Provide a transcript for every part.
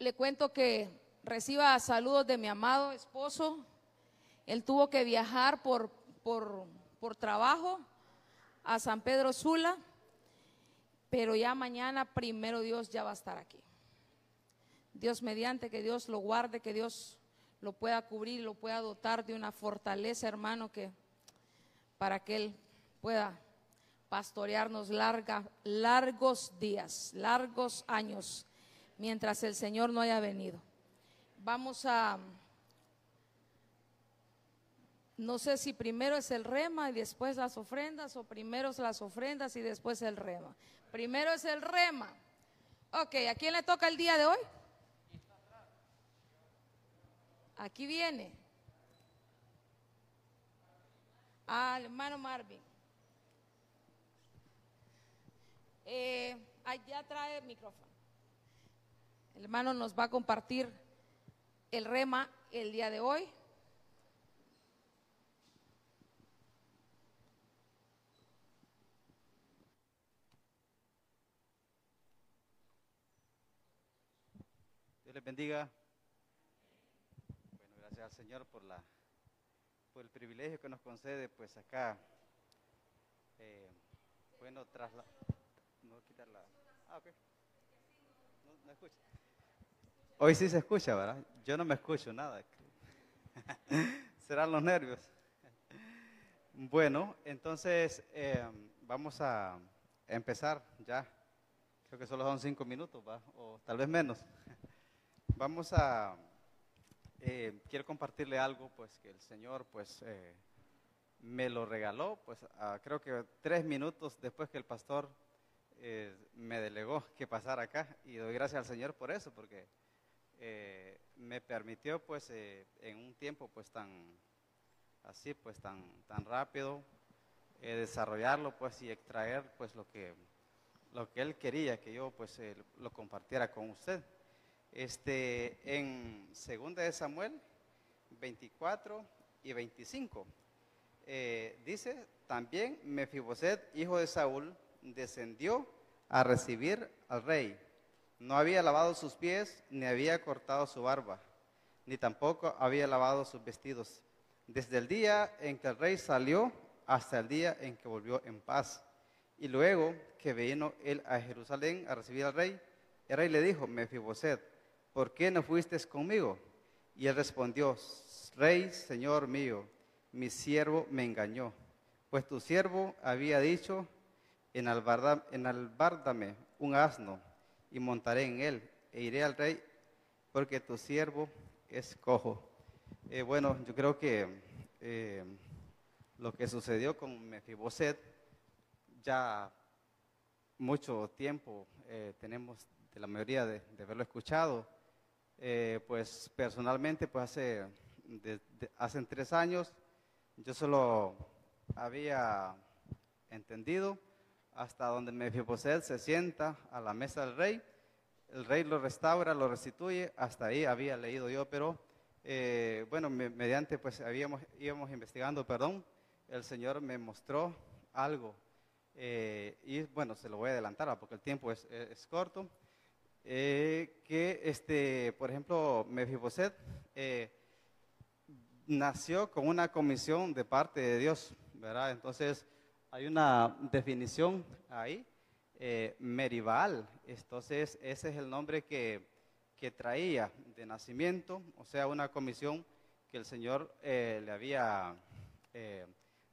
le cuento que reciba saludos de mi amado esposo. Él tuvo que viajar por, por, por trabajo a San Pedro Sula, pero ya mañana, primero Dios, ya va a estar aquí. Dios mediante, que Dios lo guarde, que Dios lo pueda cubrir, lo pueda dotar de una fortaleza, hermano, que para que Él pueda pastorearnos larga, largos días, largos años, mientras el Señor no haya venido. Vamos a, no sé si primero es el rema y después las ofrendas, o primero es las ofrendas y después el rema. Primero es el rema. Ok, ¿a quién le toca el día de hoy? Aquí viene. Al hermano Marvin. Eh, allá trae el micrófono. El hermano nos va a compartir el rema el día de hoy. Dios les bendiga. Bueno, gracias al Señor por la por el privilegio que nos concede, pues acá, eh, bueno, tras la, no quitar la, ah, ok, no, no escucha. Hoy sí se escucha, ¿verdad? Yo no me escucho nada. Serán los nervios. Bueno, entonces eh, vamos a empezar ya. Creo que solo son cinco minutos, ¿va? o tal vez menos. Vamos a, eh, quiero compartirle algo, pues que el Señor, pues, eh, me lo regaló, pues, creo que tres minutos después que el pastor me delegó que pasara acá y doy gracias al Señor por eso, porque eh, me permitió, pues, eh, en un tiempo, pues, tan así, pues, tan tan rápido, eh, desarrollarlo, pues, y extraer, pues, lo que lo que él quería que yo, pues, lo compartiera con usted. Este, en 2 de Samuel 24 y 25. eh, dice, también Mefiboset, hijo de Saúl, descendió a recibir al rey. No había lavado sus pies, ni había cortado su barba, ni tampoco había lavado sus vestidos. Desde el día en que el rey salió hasta el día en que volvió en paz. Y luego que vino él a Jerusalén a recibir al rey, el rey le dijo, Mefiboset, ¿por qué no fuiste conmigo? Y él respondió, Rey, Señor mío, mi siervo me engañó, pues tu siervo había dicho, enalbárdame un asno y montaré en él e iré al rey, porque tu siervo es cojo. Eh, bueno, yo creo que eh, lo que sucedió con Mefiboset ya mucho tiempo eh, tenemos de la mayoría de, de haberlo escuchado. Pues personalmente, pues hace, hace tres años yo solo había entendido hasta donde Mefiboset se sienta a la mesa del rey, el rey lo restaura, lo restituye, hasta ahí había leído yo, pero eh, bueno, me- mediante pues habíamos, íbamos investigando, perdón, el Señor me mostró algo eh, y bueno, se lo voy a adelantar ah, porque el tiempo es, es- es corto. eh, que, este, por ejemplo, Mefiboset eh, nació con una comisión de parte de Dios, ¿verdad? Entonces, hay una definición ahí, eh, Meribal. Entonces, ese es el nombre que, que traía de nacimiento, o sea, una comisión que el Señor eh, le había eh,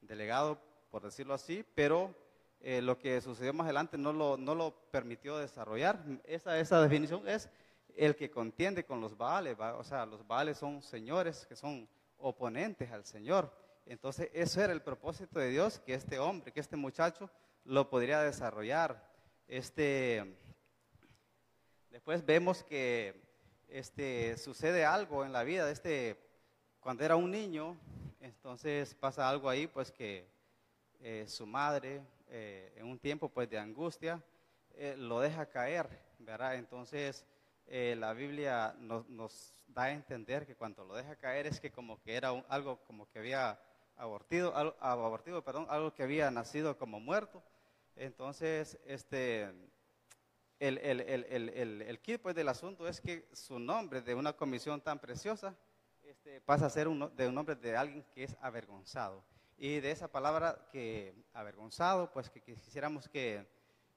delegado, por decirlo así, pero eh, lo que sucedió más adelante no lo, no lo permitió desarrollar. Esa, esa definición es el que contiende con los Baales, o sea, los Baales son señores que son oponentes al Señor. Entonces, eso era el propósito de Dios, que este hombre, que este muchacho lo podría desarrollar. Este, después vemos que este, sucede algo en la vida de este, cuando era un niño, entonces pasa algo ahí, pues que eh, su madre, eh, en un tiempo pues de angustia, eh, lo deja caer, ¿verdad? Entonces, la Biblia nos, da a entender que cuando lo deja caer es que como que era algo como que había abortido, perdón, algo que había nacido como muerto. Entonces, este, el, el, el, el, el kit pues, del asunto es que su nombre de una comisión tan preciosa este, pasa a ser un, de un nombre de alguien que es avergonzado. Y de esa palabra que avergonzado, pues que, quisiéramos que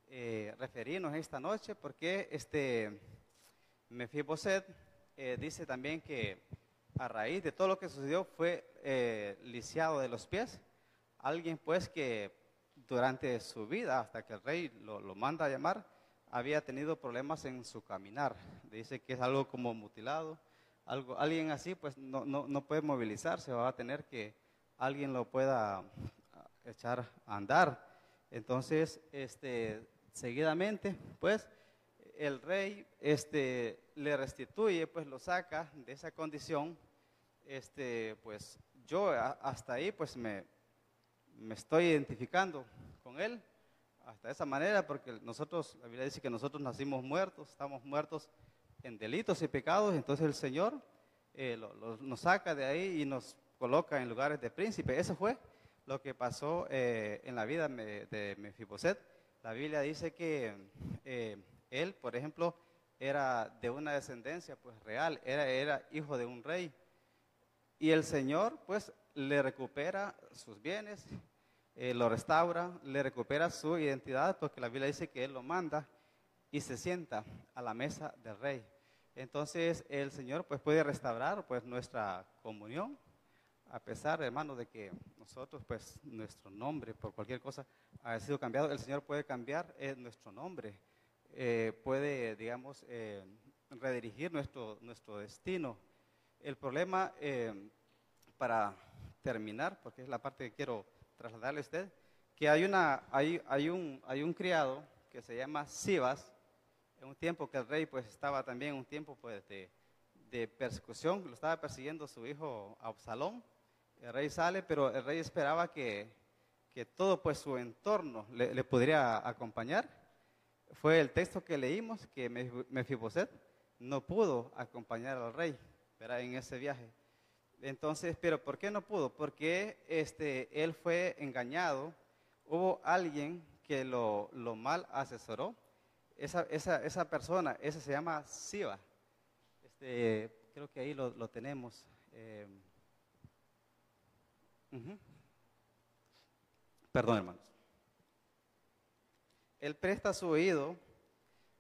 eh, referirnos esta noche, porque este Mefiboset eh, dice también que a raíz de todo lo que sucedió fue eh, lisiado de los pies. Alguien pues que durante su vida, hasta que el rey lo, lo, manda a llamar, había tenido problemas en su caminar. Dice que es algo como mutilado. Algo, alguien así pues no, no, no puede movilizarse, va a tener que alguien lo pueda echar a andar. Entonces, este, seguidamente, pues, el rey este, le restituye, pues lo saca de esa condición. Este, pues yo hasta ahí, pues me, me estoy identificando con él, hasta esa manera, porque nosotros, la Biblia dice que nosotros nacimos muertos, estamos muertos en delitos y pecados, entonces el Señor eh, nos saca de ahí y nos coloca en lugares de príncipe. Eso fue lo que pasó eh, en la vida de Mefiboset. La Biblia dice que eh, él, por ejemplo, era de una descendencia pues real, era, era hijo de un rey. Y el Señor pues le recupera sus bienes, eh, lo restaura, le recupera su identidad, porque la Biblia dice que Él lo manda y se sienta a la mesa del rey. Entonces el Señor pues puede restaurar pues nuestra comunión a pesar, hermano, de que nosotros, pues, nuestro nombre, por cualquier cosa, ha sido cambiado, el Señor puede cambiar eh, nuestro nombre, eh, puede, digamos, eh, redirigir nuestro, nuestro destino. El problema, para terminar, porque es la parte que quiero trasladarle a usted, que hay, una, hay, hay, un, hay un criado que se llama Sivas, en un tiempo que el rey, pues, estaba también, un tiempo, pues, de, de persecución, lo estaba persiguiendo su hijo Absalón, el rey sale, pero el rey esperaba que, que todo pues su entorno le, le, pudiera acompañar. Fue el texto que leímos que Mefiboset no pudo acompañar al rey en ese viaje. Entonces, pero ¿por qué no pudo? Porque este, él fue engañado. Hubo alguien que lo, mal asesoró. Esa, persona, esa se llama Siva. Este, creo que ahí lo, lo tenemos. Eh, Perdón, hermanos. Él presta su oído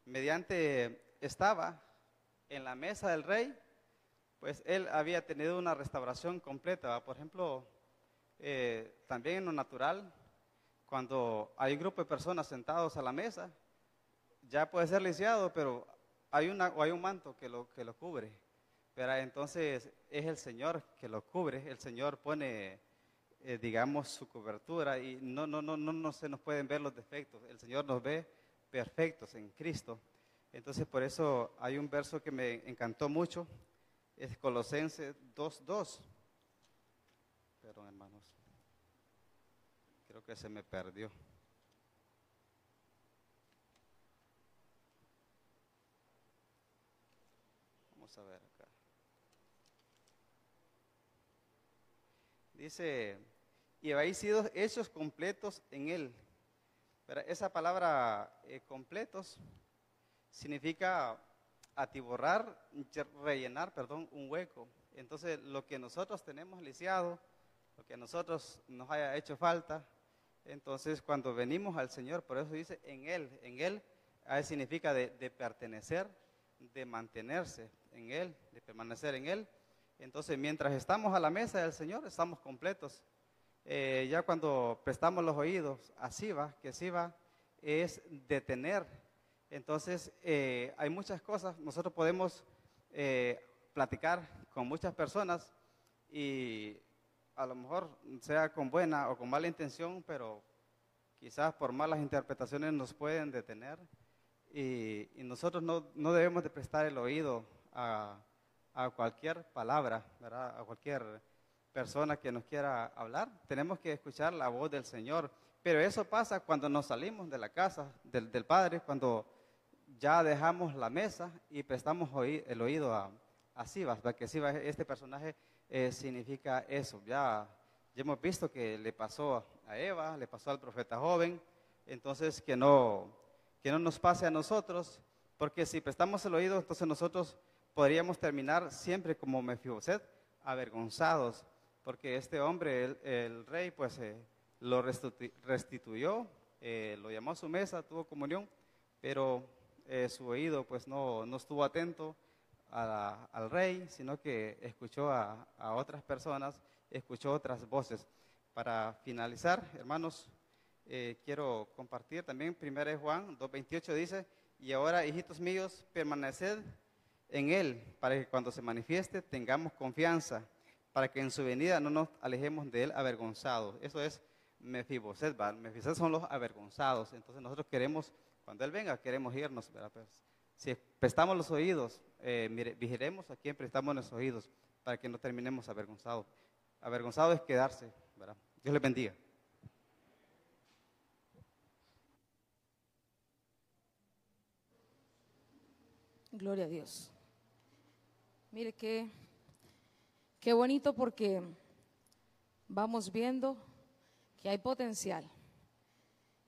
mediante estaba en la mesa del rey, pues él había tenido una restauración completa. Por ejemplo, eh, también en lo natural, cuando hay un grupo de personas sentados a la mesa, ya puede ser lisiado, pero hay, una, o hay un manto que lo, que lo cubre. Pero entonces es el Señor que lo cubre, el Señor pone eh, digamos, su cobertura y no, no, no, no, no se nos pueden ver los defectos. El Señor nos ve perfectos en Cristo. Entonces, por eso hay un verso que me encantó mucho, es Colosenses 2.2. Perdón, hermanos. Creo que se me perdió. Vamos a ver acá. Dice, y habéis sido hechos completos en Él. Pero esa palabra eh, completos significa atiborrar, rellenar, perdón, un hueco. Entonces, lo que nosotros tenemos lisiado, lo que a nosotros nos haya hecho falta, entonces cuando venimos al Señor, por eso dice en Él, en Él significa de, de pertenecer, de mantenerse en Él, de permanecer en Él. Entonces, mientras estamos a la mesa del Señor, estamos completos. Eh, ya cuando prestamos los oídos a Siva, que Siva es detener. Entonces, eh, hay muchas cosas, nosotros podemos eh, platicar con muchas personas y a lo mejor sea con buena o con mala intención, pero quizás por malas interpretaciones nos pueden detener y, nosotros no, no, debemos de prestar el oído a, a cualquier palabra, ¿verdad? a cualquier persona que nos quiera hablar. Tenemos que escuchar la voz del Señor. Pero eso pasa cuando nos salimos de la casa del, Padre, cuando ya dejamos la mesa y prestamos el oído a, a Sivas, porque Sivas, este personaje eh, significa eso. Ya, ya hemos visto que le pasó a Eva, le pasó al profeta joven, entonces que no, que no nos pase a nosotros, porque si prestamos el oído, entonces nosotros podríamos terminar siempre como Mefiboset, avergonzados, porque este hombre, el, rey, pues eh, lo restituyó, eh, lo llamó a su mesa, tuvo comunión, pero eh, su oído pues no, no estuvo atento al rey, sino que escuchó a, otras personas, escuchó otras voces. Para finalizar, hermanos, quiero compartir también 1 Juan 2.28 dice, y ahora, hijitos míos, permaneced en Él, para que cuando se manifieste tengamos confianza, para que en su venida no nos alejemos de Él avergonzados. Eso es Mefiboset, Mefiboset son los avergonzados. Entonces nosotros queremos, cuando Él venga, queremos irnos, pues, si prestamos los oídos, eh, a quien prestamos los oídos, para que no terminemos avergonzados. Avergonzado es quedarse, ¿verdad? Dios les bendiga. Gloria a Dios. Mire qué, qué bonito porque vamos viendo que hay potencial,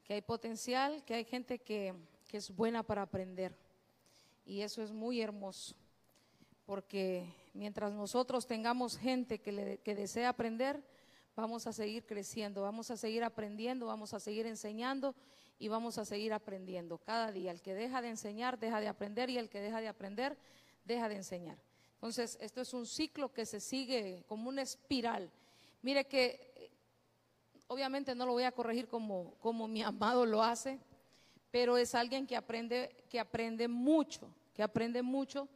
que hay potencial, que hay gente que, es buena para aprender. Y eso es muy hermoso, porque mientras nosotros tengamos gente que, le, que desea aprender, vamos a seguir creciendo, vamos a seguir aprendiendo, vamos a seguir enseñando y vamos a seguir aprendiendo cada día. El que deja de enseñar, deja de aprender y el que deja de aprender, deja de enseñar. Entonces, esto es un ciclo que se sigue como una espiral. Mire que obviamente no lo voy a corregir como, como mi amado lo hace, pero es alguien que aprende, que aprende mucho, que aprende mucho.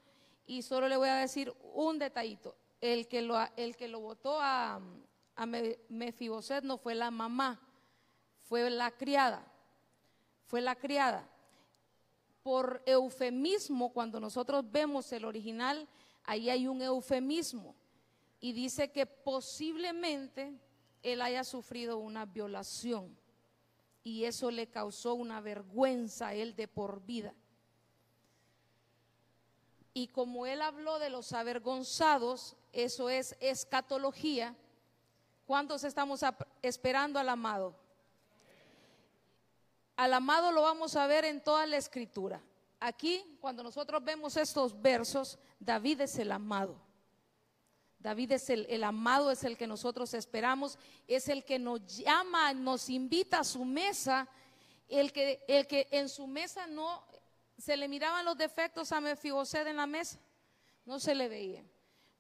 Y solo le voy a decir un detallito. El que lo, el que lo votó a, a Mefiboset no fue la mamá, fue la criada. Fue la criada. Por eufemismo, cuando nosotros vemos el original, ahí hay un eufemismo y dice que posiblemente él haya sufrido una violación y eso le causó una vergüenza a él de por vida. Y como él habló de los avergonzados, eso es escatología, ¿cuántos estamos esperando al amado? Al amado lo vamos a ver en toda la escritura aquí, cuando nosotros vemos estos versos, David es el amado. David es el, amado, es el que nosotros esperamos, es el que nos llama, nos invita a su mesa, el que, el que en su mesa no se le miraban los defectos a Mefiboset en la mesa, no se le veía,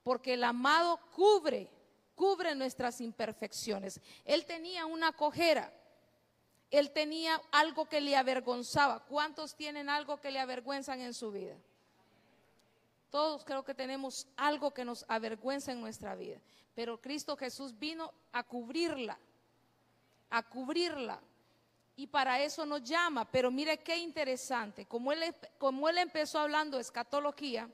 porque el amado cubre, cubre nuestras imperfecciones. Él tenía una cojera, él tenía algo que le avergonzaba. ¿Cuántos tienen algo que le avergüenzan en su vida? Todos creo que tenemos algo que nos avergüenza en nuestra vida. Pero Cristo Jesús vino a cubrirla, a cubrirla. Y para eso nos llama. Pero mire qué interesante. Como él, empezó hablando escatología,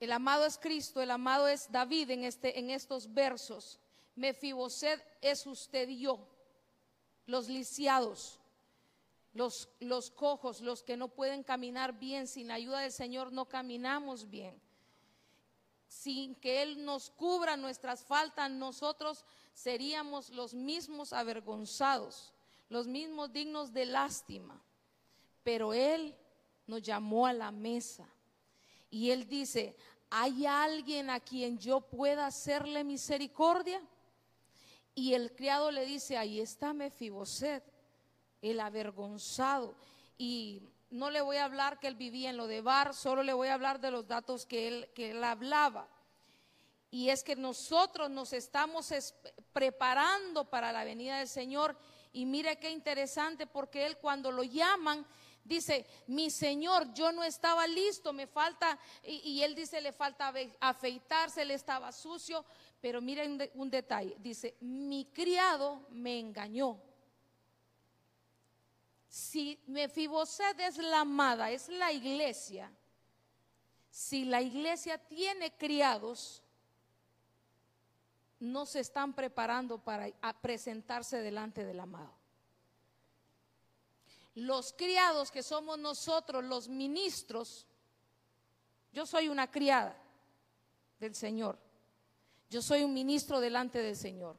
el amado es Cristo, el amado es David en, este, en estos versos. Mefiboset es usted y yo, los lisiados, los, los cojos, los que no pueden caminar bien, sin ayuda del Señor no caminamos bien. Sin que Él nos cubra nuestras faltas, nosotros seríamos los mismos avergonzados, los mismos dignos de lástima. Pero Él nos llamó a la mesa y Él dice, ¿hay alguien a quien yo pueda hacerle misericordia? Y el criado le dice, ahí está Mefiboset, el avergonzado. Y no le voy a hablar que él vivía en lo de Bar, solo le voy a hablar de los datos que él, que hablaba. Y es que nosotros nos estamos preparando para la venida del Señor. Y mire qué interesante, porque él cuando lo llaman, dice, mi Señor, yo no estaba listo, me falta, y, y, él dice, le falta afeitarse, él estaba sucio, pero miren un detalle, dice, mi criado me engañó. Si Mefiboset es la amada, es la iglesia, si la iglesia tiene criados, no se están preparando para presentarse delante del amado. Los criados que somos nosotros, los ministros, yo soy una criada del Señor. Yo soy un ministro delante del Señor.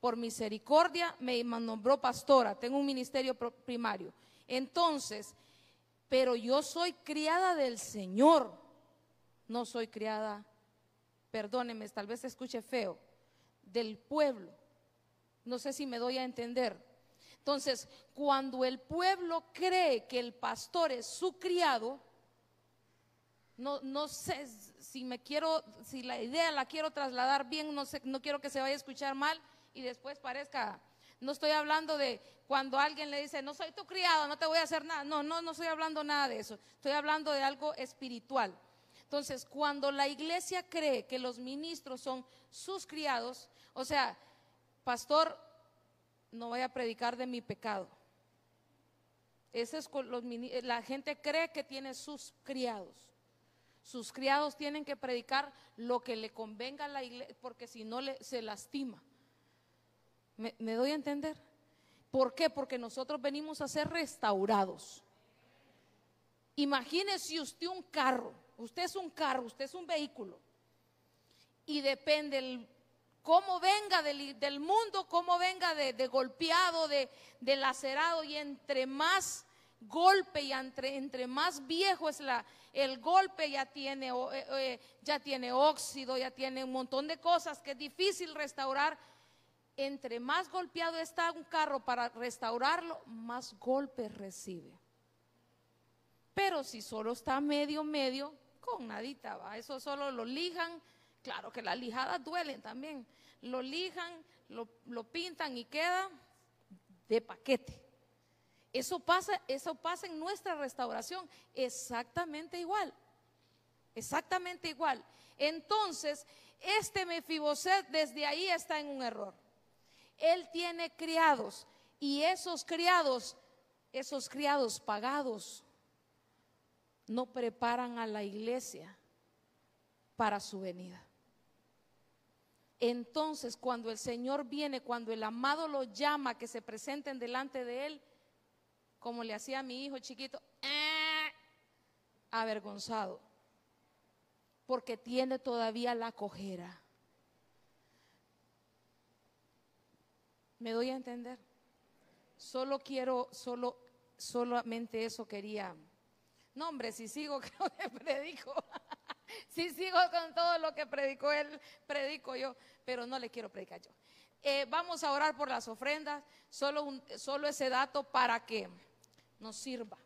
por misericordia me nombró pastora, tengo un ministerio primario. Entonces, pero yo soy criada del Señor, no soy criada, perdóneme, tal vez se escuche feo, del pueblo. No sé si me doy a entender. Entonces, cuando el pueblo cree que el pastor es su criado, no, no sé si me quiero, si la idea la quiero trasladar bien, no sé, no quiero que se vaya a escuchar mal y después parezca, no estoy hablando de cuando alguien le dice, no soy tu criado, no te voy a hacer nada. No, no, no estoy hablando nada de eso. Estoy hablando de algo espiritual. Entonces, cuando la iglesia cree que los ministros son sus criados, o sea, pastor, no voy a predicar de mi pecado. Ese es la gente cree que tiene sus criados. Sus criados tienen que predicar lo que le convenga a la iglesia, porque si no se lastima. ¿Me, doy a entender? ¿Por qué? Porque nosotros venimos a ser restaurados. Imagínese usted un carro, usted es un carro, usted es un vehículo, y depende cómo venga del, mundo, cómo venga de, golpeado, de, lacerado, y entre más golpe y entre, entre más viejo es la, el golpe, ya tiene, eh, eh, ya tiene óxido, ya tiene un montón de cosas que es difícil restaurar. Entre más golpeado está un carro para restaurarlo, más golpes recibe. Pero si solo está medio, medio, con nadita va. Eso solo lo lijan. Claro que las lijadas duelen también. Lo lijan, lo, lo pintan y queda de paquete. Eso pasa, eso pasa en nuestra restauración exactamente igual. Exactamente igual. Entonces, este Mefiboset desde ahí está en un error. Él tiene criados y esos criados, esos criados pagados, no preparan a la iglesia para su venida. Entonces, cuando el Señor viene, cuando el amado lo llama, que se presenten delante de Él, como le hacía a mi hijo chiquito, ¡eh! avergonzado, porque tiene todavía la cojera. ¿Me doy a entender? Solo quiero, solo, solamente eso quería. No, hombre, si sigo lo que predico, si sigo con todo lo que predicó él, predico yo, pero no le quiero predicar yo. Eh, vamos a orar por las ofrendas, solo, solo ese dato para que nos sirva.